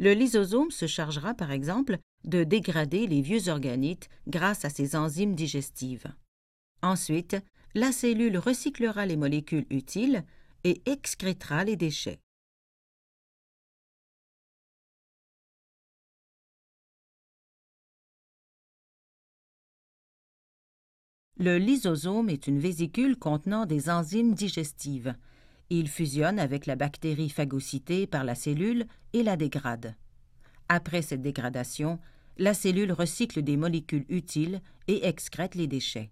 Le lysosome se chargera par exemple de dégrader les vieux organites grâce à ses enzymes digestives. Ensuite, la cellule recyclera les molécules utiles et excrétera les déchets. Le lysosome est une vésicule contenant des enzymes digestives. Il fusionne avec la bactérie phagocytée par la cellule et la dégrade. Après cette dégradation, la cellule recycle des molécules utiles et excrète les déchets.